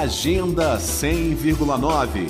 Agenda 100,9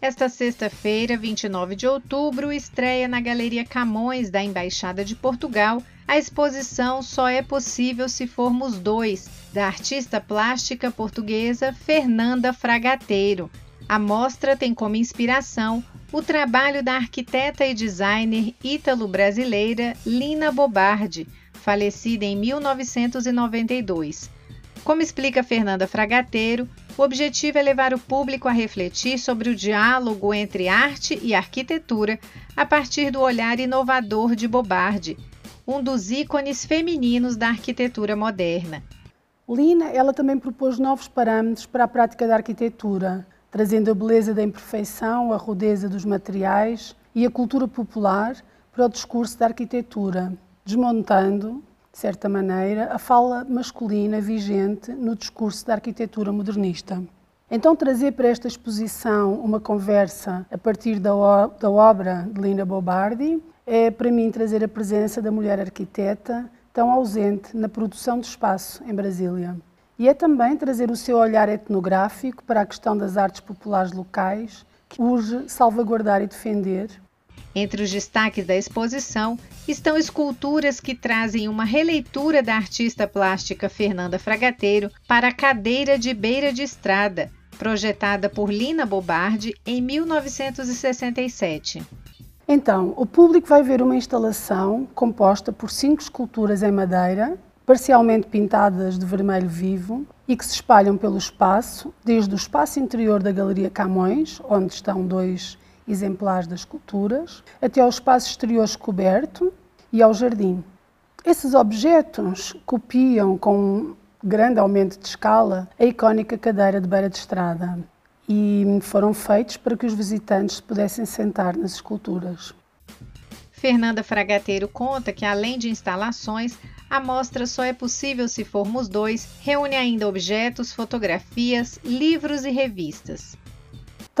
esta sexta-feira, 29 de outubro, estreia na Galeria Camões da Embaixada de Portugal a exposição Só é Possível Se Formos Dois, da artista plástica portuguesa Fernanda Fragateiro. A mostra tem como inspiração o trabalho da arquiteta e designer ítalo-brasileira Lina Bobardi, falecida em 1992. Como explica Fernanda Fragateiro, o objetivo é levar o público a refletir sobre o diálogo entre arte e arquitetura a partir do olhar inovador de Bobardi, um dos ícones femininos da arquitetura moderna. Lina, ela também propôs novos parâmetros para a prática da arquitetura, trazendo a beleza da imperfeição, a rudeza dos materiais e a cultura popular para o discurso da arquitetura, desmontando de certa maneira, a fala masculina vigente no discurso da arquitetura modernista. Então, trazer para esta exposição uma conversa a partir da, da obra de Lina Bobardi é, para mim, trazer a presença da mulher arquiteta tão ausente na produção de espaço em Brasília. E é também trazer o seu olhar etnográfico para a questão das artes populares locais, que urge salvaguardar e defender, entre os destaques da exposição estão esculturas que trazem uma releitura da artista plástica Fernanda Fragateiro para a cadeira de beira de estrada, projetada por Lina Bobardi em 1967. Então, o público vai ver uma instalação composta por cinco esculturas em madeira, parcialmente pintadas de vermelho vivo e que se espalham pelo espaço, desde o espaço interior da Galeria Camões, onde estão dois exemplares das esculturas, até ao espaço exterior coberto e ao jardim. Esses objetos copiam com um grande aumento de escala a icónica cadeira de beira de estrada e foram feitos para que os visitantes pudessem sentar nas esculturas. Fernanda Fragateiro conta que, além de instalações, a mostra só é possível se formos dois, reúne ainda objetos, fotografias, livros e revistas.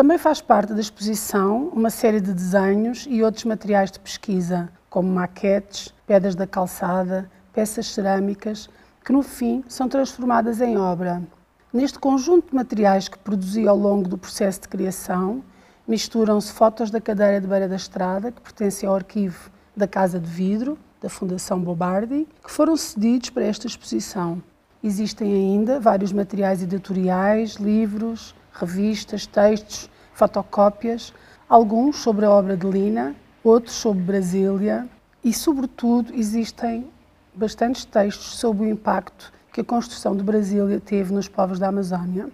Também faz parte da exposição uma série de desenhos e outros materiais de pesquisa, como maquetes, pedras da calçada, peças cerâmicas, que no fim são transformadas em obra. Neste conjunto de materiais que produzi ao longo do processo de criação, misturam-se fotos da cadeira de beira da estrada, que pertence ao arquivo da Casa de Vidro, da Fundação Bobardi, que foram cedidos para esta exposição. Existem ainda vários materiais editoriais, livros, revistas, textos, fotocópias, alguns sobre a obra de Lina, outros sobre Brasília e, sobretudo, existem bastantes textos sobre o impacto que a construção de Brasília teve nos povos da Amazônia.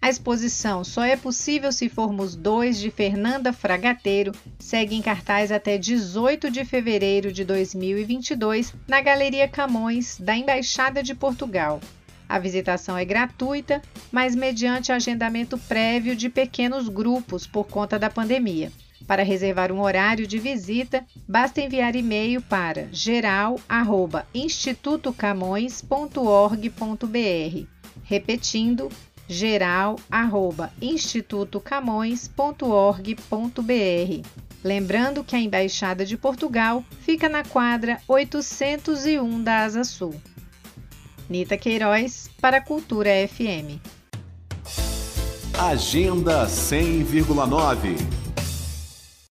A exposição Só é Possível Se Formos Dois, de Fernanda Fragateiro, segue em cartaz até 18 de fevereiro de 2022 na Galeria Camões, da Embaixada de Portugal. A visitação é gratuita, mas mediante agendamento prévio de pequenos grupos por conta da pandemia. Para reservar um horário de visita, basta enviar e-mail para geral@institutocamões.org.br. Repetindo, geral@institutocamões.org.br. Lembrando que a Embaixada de Portugal fica na quadra 801 da Asa Sul. Nita Queiroz, para a Cultura FM. Agenda 100,9